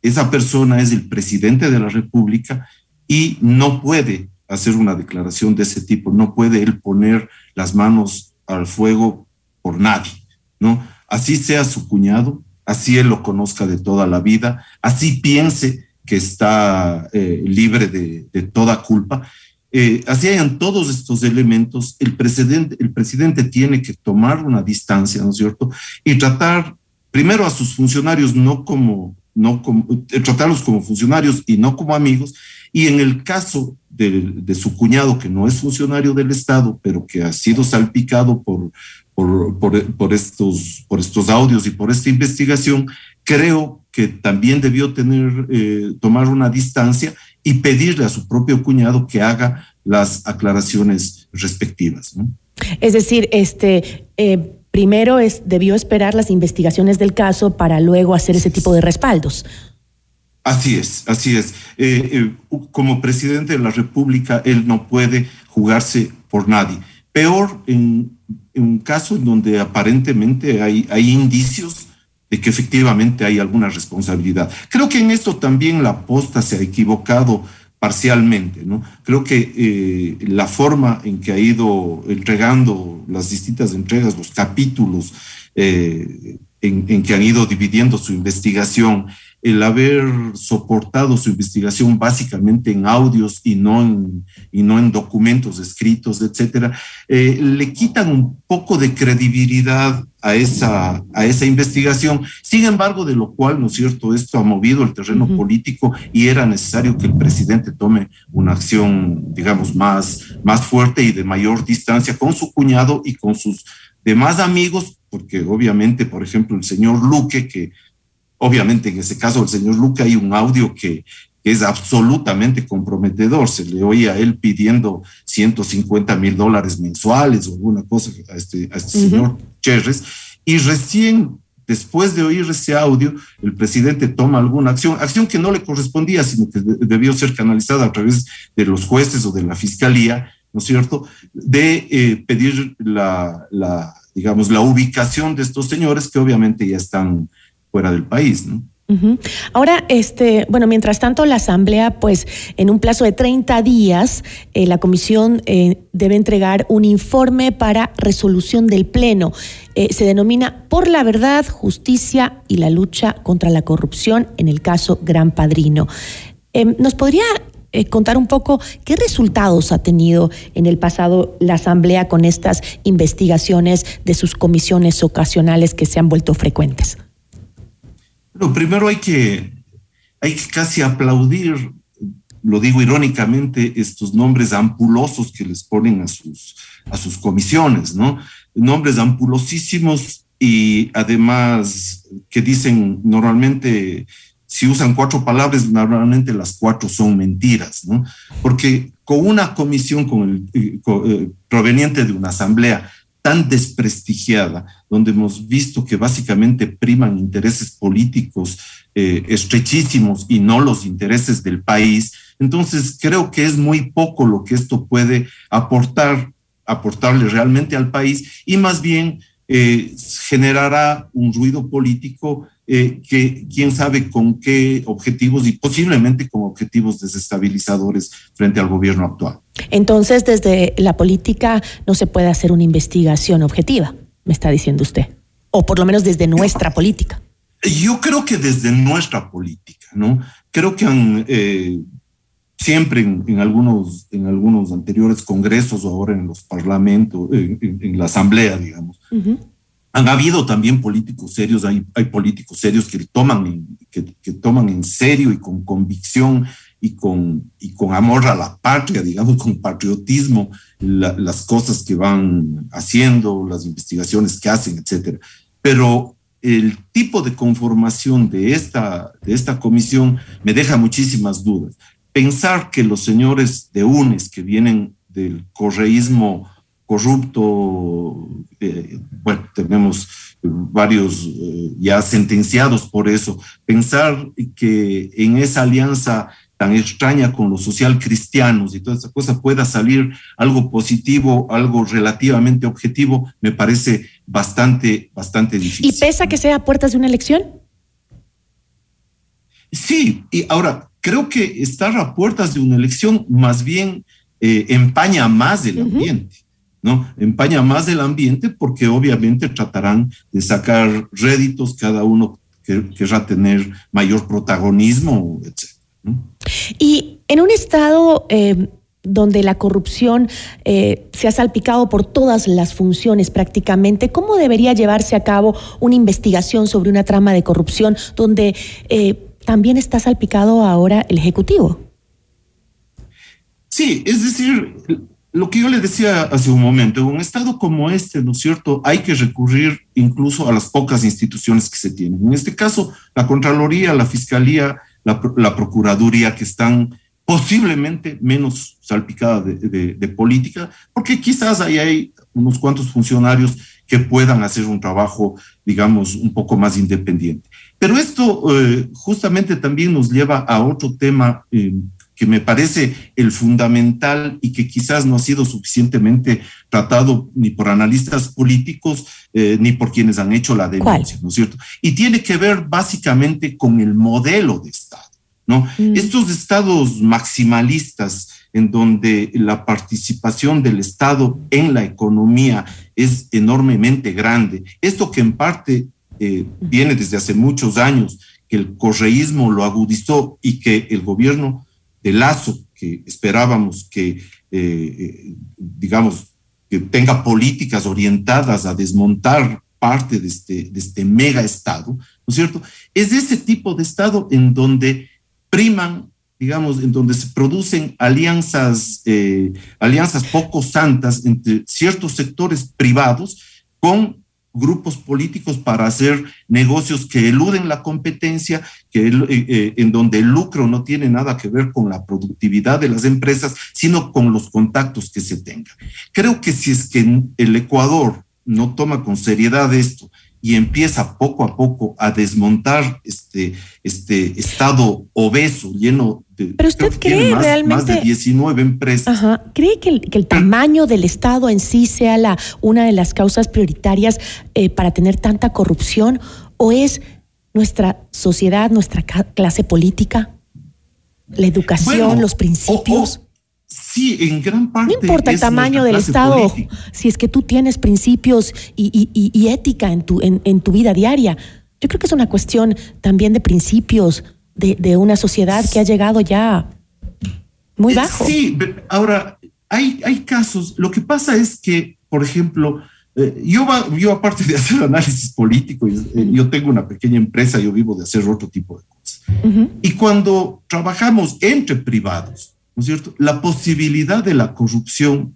esa persona es el presidente de la República y no puede hacer una declaración de ese tipo, no puede él poner las manos al fuego por nadie, ¿no? Así sea su cuñado, así él lo conozca de toda la vida, así piense que está eh, libre de, toda culpa. Eh, así hayan todos estos elementos, el presidente, el presidente tiene que tomar una distancia, ¿no es cierto? Y tratar primero a sus funcionarios no como, no como, eh, tratarlos como funcionarios y no como amigos. Y en el caso de, de, su cuñado, que no es funcionario del Estado, pero que ha sido salpicado por, por, por, por estos, por estos audios y por esta investigación, creo que también debió tener, eh, tomar una distancia y pedirle a su propio cuñado que haga las aclaraciones respectivas. Es decir, este, eh, primero es, debió esperar las investigaciones del caso para luego hacer ese tipo de respaldos. Así es, así es. Eh, como presidente de la República, él no puede jugarse por nadie. Peor en, un caso en donde aparentemente hay, hay indicios de que efectivamente hay alguna responsabilidad. Creo que en esto también la posta se ha equivocado parcialmente, ¿no? Creo que eh, la forma en que ha ido entregando las distintas entregas, los capítulos eh, en, en, que han ido dividiendo su investigación, el haber soportado su investigación básicamente en audios y no en, y no en documentos escritos, etcétera, eh, le quitan un poco de credibilidad a esa, a esa investigación. Sin embargo, de lo cual, ¿no es cierto?, esto ha movido el terreno político y era necesario que el presidente tome una acción, digamos, más, más fuerte y de mayor distancia con su cuñado y con sus demás amigos, porque obviamente, por ejemplo, el señor Luque, que Obviamente, en ese caso, el señor Luca hay un audio que, es absolutamente comprometedor. Se le oía a él pidiendo 150 mil dólares mensuales o alguna cosa a este, a este señor Cherres. Y recién, después de oír ese audio, el presidente toma alguna acción, acción que no le correspondía, sino que debió ser canalizada a través de los jueces o de la fiscalía, ¿no es cierto?, de eh, pedir la, la, digamos, la ubicación de estos señores que obviamente ya están fuera del país, ¿no? Ahora, este, bueno, mientras tanto, la Asamblea, pues, en un plazo de 30 días, eh, la Comisión eh, debe entregar un informe para resolución del Pleno. Eh, se denomina Por la Verdad, Justicia y la Lucha contra la Corrupción en el caso Gran Padrino. ¿Nos podría contar un poco qué resultados ha tenido en el pasado la Asamblea con estas investigaciones de sus comisiones ocasionales que se han vuelto frecuentes? Bueno, primero hay que, hay que casi aplaudir, lo digo irónicamente, estos nombres ampulosos que les ponen a sus, a sus comisiones, ¿no? Nombres ampulosísimos y además que dicen normalmente, si usan cuatro palabras, normalmente las cuatro son mentiras, ¿no? Porque con una comisión con el, eh, eh, proveniente de una asamblea tan desprestigiada, donde hemos visto que básicamente priman intereses políticos eh, estrechísimos y no los intereses del país, Entonces, creo que es muy poco lo que esto puede aportar, aportarle realmente al país y más bien eh, generará un ruido político eh, que quién sabe con qué objetivos y posiblemente con objetivos desestabilizadores frente al gobierno actual. Entonces, desde la política no se puede hacer una investigación objetiva, me está diciendo usted, o por lo menos desde nuestra política. Yo creo que desde nuestra política, ¿no? Creo que han, eh, siempre en, algunos, en algunos anteriores congresos o ahora en los parlamentos, en, la asamblea, digamos, han habido también políticos serios, hay, hay políticos serios que toman, que, que, toman en serio y con convicción y con, y con amor a la patria, digamos, con patriotismo, las cosas que van haciendo, las investigaciones que hacen, etcétera. Pero el tipo de conformación de esta, de esta comisión me deja muchísimas dudas. Pensar que los señores de UNES que vienen del correísmo corrupto, eh, bueno, tenemos varios eh, ya sentenciados por eso, pensar que en esa alianza tan extraña con los social cristianos y toda esa cosa pueda salir algo positivo, algo relativamente objetivo, me parece bastante, bastante difícil. ¿Y pesa que sea a puertas de una elección? Sí, y ahora creo que estar a puertas de una elección más bien eh, empaña más el ambiente. ¿no? Empaña más el ambiente porque obviamente tratarán de sacar réditos, cada uno querrá tener mayor protagonismo, etc. Y en un estado eh, donde la corrupción eh, se ha salpicado por todas las funciones prácticamente, ¿cómo debería llevarse a cabo una investigación sobre una trama de corrupción donde eh, también está salpicado ahora el Ejecutivo? Sí, es decir, lo que yo le decía hace un momento, en un estado como este, ¿no es cierto? Hay que recurrir incluso a las pocas instituciones que se tienen. En este caso, la Contraloría, la Fiscalía, la, Procuraduría, que están posiblemente menos salpicadas de, política, porque quizás ahí hay unos cuantos funcionarios que puedan hacer un trabajo, digamos, un poco más independiente. Pero esto eh, justamente también nos lleva a otro tema eh, que me parece el fundamental y que quizás no ha sido suficientemente tratado ni por analistas políticos eh, ni por quienes han hecho la denuncia, ¿no es cierto? Y tiene que ver básicamente con el modelo de Estado, ¿no? Mm. Estos estados maximalistas en donde la participación del Estado en la economía es enormemente grande, esto que en parte eh, viene desde hace muchos años, que el correísmo lo agudizó y que el gobierno de Lazo, que esperábamos que, eh, eh, digamos, que tenga políticas orientadas a desmontar parte de este, de este mega Estado, ¿no es cierto? Es ese tipo de Estado en donde priman, digamos, en donde se producen alianzas, alianzas poco santas entre ciertos sectores privados con grupos políticos para hacer negocios que eluden la competencia, que, eh, eh, en donde el lucro no tiene nada que ver con la productividad de las empresas, sino con los contactos que se tengan. Creo que si es que el Ecuador no toma con seriedad esto y empieza poco a poco a desmontar este, este estado obeso, lleno de... Pero usted cree realmente... Más de 19 empresas. Ajá. ¿Cree que el, que el, tamaño del Estado en sí sea la, una de las causas prioritarias eh, para tener tanta corrupción? ¿O es nuestra sociedad, nuestra clase política? ¿La educación, los principios? Sí, en gran parte. No importa el tamaño del Estado, si es que tú tienes principios y, ética en tu, en, tu vida diaria. Yo creo que es una cuestión también de principios de, una sociedad que ha llegado ya muy eh, bajo. Sí, ahora hay, hay casos. Lo que pasa es que, por ejemplo, eh, yo, yo aparte de hacer análisis político, eh, yo tengo una pequeña empresa, yo vivo de hacer otro tipo de cosas. Y cuando trabajamos entre privados, ¿no es cierto? La posibilidad de la corrupción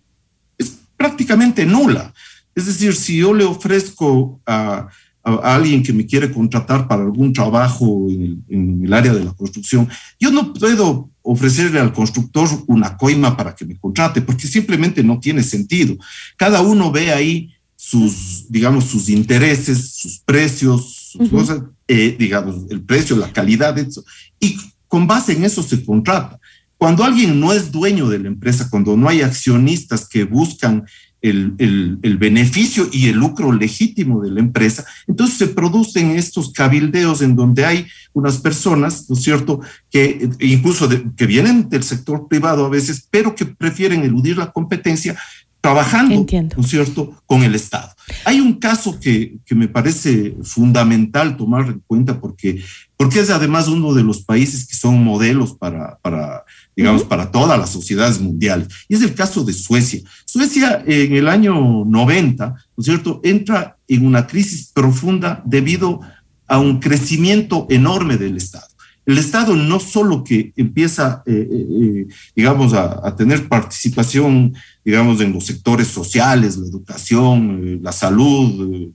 es prácticamente nula. Es decir, si yo le ofrezco a, alguien que me quiere contratar para algún trabajo en el, área de la construcción, yo no puedo ofrecerle al constructor una coima para que me contrate, porque simplemente no tiene sentido. Cada uno ve ahí sus, digamos, sus intereses, sus precios, sus cosas, eh, digamos, el precio, la calidad, eso, y con base en eso se contrata. Cuando alguien no es dueño de la empresa, cuando no hay accionistas que buscan el, el, beneficio y el lucro legítimo de la empresa, entonces se producen estos cabildeos en donde hay unas personas, ¿no es cierto?, que incluso que vienen del sector privado a veces, pero que prefieren eludir la competencia trabajando, ¿no es cierto?, con el Estado. Hay un caso que, que, me parece fundamental tomar en cuenta porque, porque es además uno de los países que son modelos para, para digamos, para todas las sociedades mundiales. Y es el caso de Suecia. Suecia en el año 90, ¿no es cierto?, entra en una crisis profunda debido a un crecimiento enorme del Estado el Estado no solo que empieza, eh, eh, eh, digamos, a, tener participación, digamos, en los sectores sociales, la educación, la salud,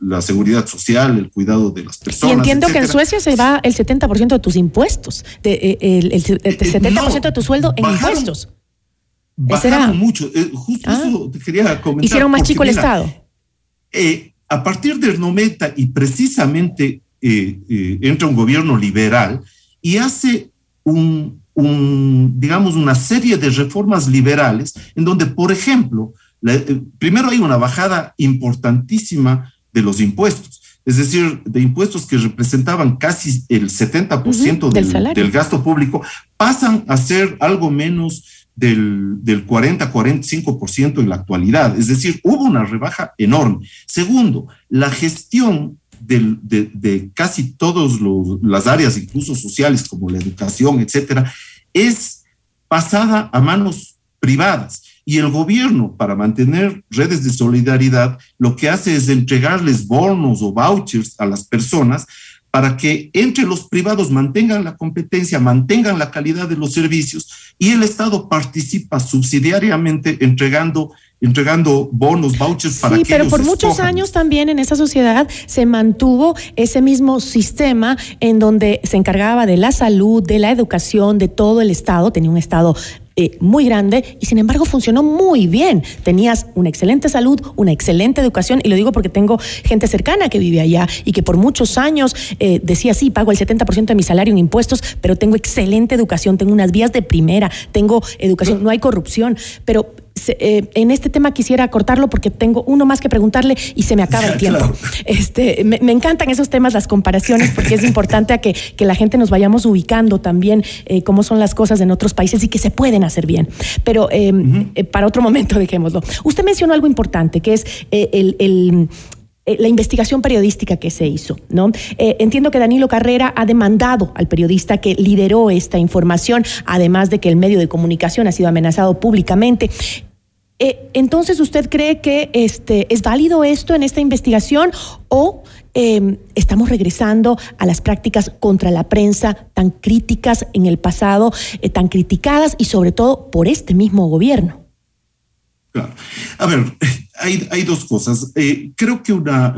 la seguridad social, el cuidado de las personas. Y entiendo que en Suecia se va el 70% de tus impuestos, de, el, 70% de tu sueldo en impuestos. Bajaron mucho. justo ah. eso te quería comentar. Hicieron más chico el Estado. a partir del 90 y precisamente eh, eh, entra un gobierno liberal y hace un, digamos, una serie de reformas liberales en donde, por ejemplo, eh, primero hay una bajada importantísima de los impuestos, es decir, de impuestos que representaban casi el 70% del, del, gasto público, pasan a ser algo menos del, del 40-45% en la actualidad. Es decir, hubo una rebaja enorme. Segundo, la gestión de, casi todas las áreas, incluso sociales, como la educación, etcétera, es pasada a manos privadas. Y el gobierno, para mantener redes de solidaridad, lo que hace es entregarles bonos o vouchers a las personas para que entre los privados mantengan la competencia, mantengan la calidad de los servicios y el Estado participa subsidiariamente entregando entregando bonos, vouchers para Sí, pero por muchos años también en esa sociedad se mantuvo ese mismo sistema en donde se encargaba de la salud, de la educación, de todo el Estado, tenía un Estado eh, muy grande y sin embargo funcionó muy bien. Tenías una excelente salud, una excelente educación y lo digo porque tengo gente cercana que vive allá y que por muchos años eh, decía, sí, pago el 70% de mi salario en impuestos, pero tengo excelente educación, tengo unas vías de primera, tengo educación, no hay corrupción, pero eh, en este tema quisiera cortarlo porque tengo uno más que preguntarle y se me acaba el tiempo. Este, me, encantan esos temas, las comparaciones, porque es importante a que, la gente nos vayamos ubicando también eh, cómo son las cosas en otros países y que se pueden hacer bien. Pero em, eh, para otro momento dejémoslo. Usted mencionó algo importante, que es el, la investigación periodística que se hizo, ¿no? entiendo que Danilo Carrera ha demandado al periodista que lideró esta información, además de que el medio de comunicación ha sido amenazado públicamente. Eh, entonces, ¿usted cree que este, es válido esto en esta investigación o em, estamos regresando a las prácticas contra la prensa tan críticas en el pasado, eh, tan criticadas y sobre todo por este mismo gobierno? Claro. A ver, hay, dos cosas. Eh, creo que una,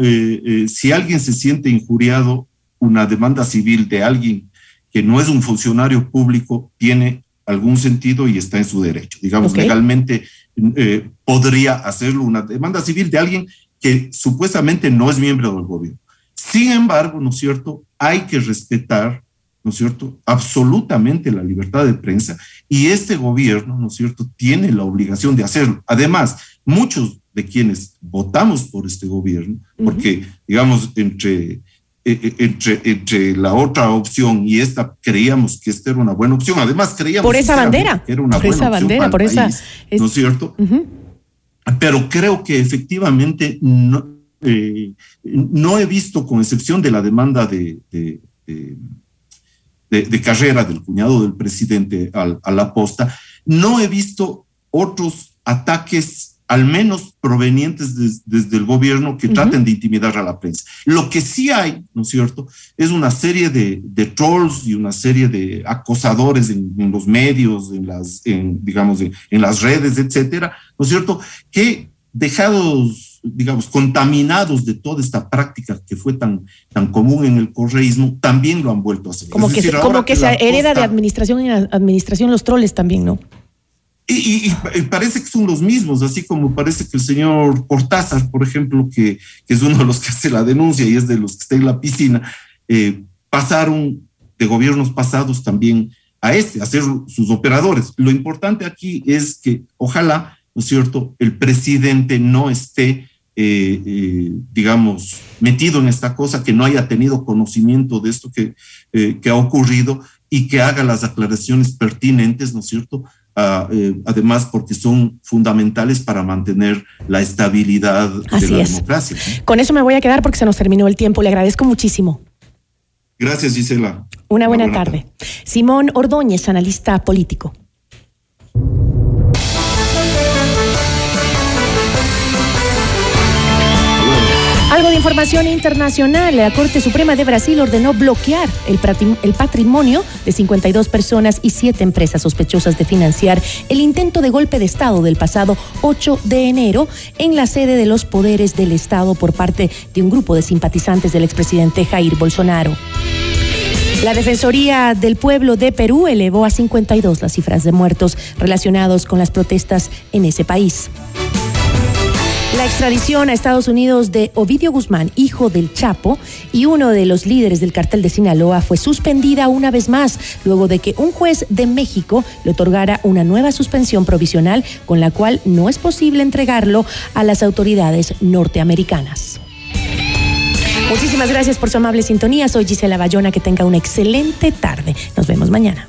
si alguien se siente injuriado, una demanda civil de alguien que no es un funcionario público tiene algún sentido y está en su derecho. Digamos, legalmente eh, podría hacerlo una demanda civil de alguien que supuestamente no es miembro del gobierno. Sin embargo, ¿no es cierto? Hay que respetar, ¿no es cierto? Absolutamente la libertad de prensa y este gobierno, ¿no es cierto?, tiene la obligación de hacerlo. Además, muchos de quienes votamos por este gobierno, porque, digamos, entre eh, eh, entre, entre la otra opción y esta creíamos que esta era una buena opción. Además, creíamos por esa bandera, que era una por esa bandera, por esa, ¿no es cierto? Pero creo que efectivamente no, eh, no he visto, con excepción de la demanda de, de, de, carrera del cuñado del presidente a la posta, no he visto otros ataques al menos provenientes desde el gobierno que traten de intimidar a la prensa. Lo que sí hay, ¿no es cierto?, es una serie de, trolls y una serie de acosadores en, los medios, en las, digamos, en, las redes, etcétera, ¿no es cierto?, que dejados, digamos, contaminados de toda esta práctica que fue tan, tan común en el correísmo, también lo han vuelto a hacer. Como que, como que, se hereda de administración en administración los troles también, ¿no? Y, parece que son los mismos, así como parece que el señor Cortázar, por ejemplo, que, es uno de los que hace la denuncia y es de los que está en la piscina, eh, pasaron de gobiernos pasados también a este, a ser sus operadores. Lo importante aquí es que ojalá, ¿no es cierto?, el presidente no esté, eh, eh, digamos, metido en esta cosa, que no haya tenido conocimiento de esto que, eh, que ha ocurrido y que haga las aclaraciones pertinentes, ¿no es cierto?, Ah, además porque son fundamentales para mantener la estabilidad de la democracia. Con eso me voy a quedar porque se nos terminó el tiempo. Le agradezco muchísimo. Gracias, Gisela. Una buena, tarde. Simón Ordóñez, analista político. Información internacional. La Corte Suprema de Brasil ordenó bloquear el, patrimonio de 52 personas y 7 empresas sospechosas de financiar el intento de golpe de Estado del pasado 8 de enero en la sede de los poderes del Estado por parte de un grupo de simpatizantes del expresidente Jair Bolsonaro. La Defensoría del Pueblo de Perú elevó a 52 las cifras de muertos relacionados con las protestas en ese país. La extradición a Estados Unidos de Ovidio Guzmán, hijo del Chapo y uno de los líderes del cartel de Sinaloa, fue suspendida una vez más luego de que un juez de México le otorgara una nueva suspensión provisional con la cual no es posible entregarlo a las autoridades norteamericanas. Muchísimas gracias por su amable sintonía. Soy Gisela Bayona. Que tenga una excelente tarde. Nos vemos mañana.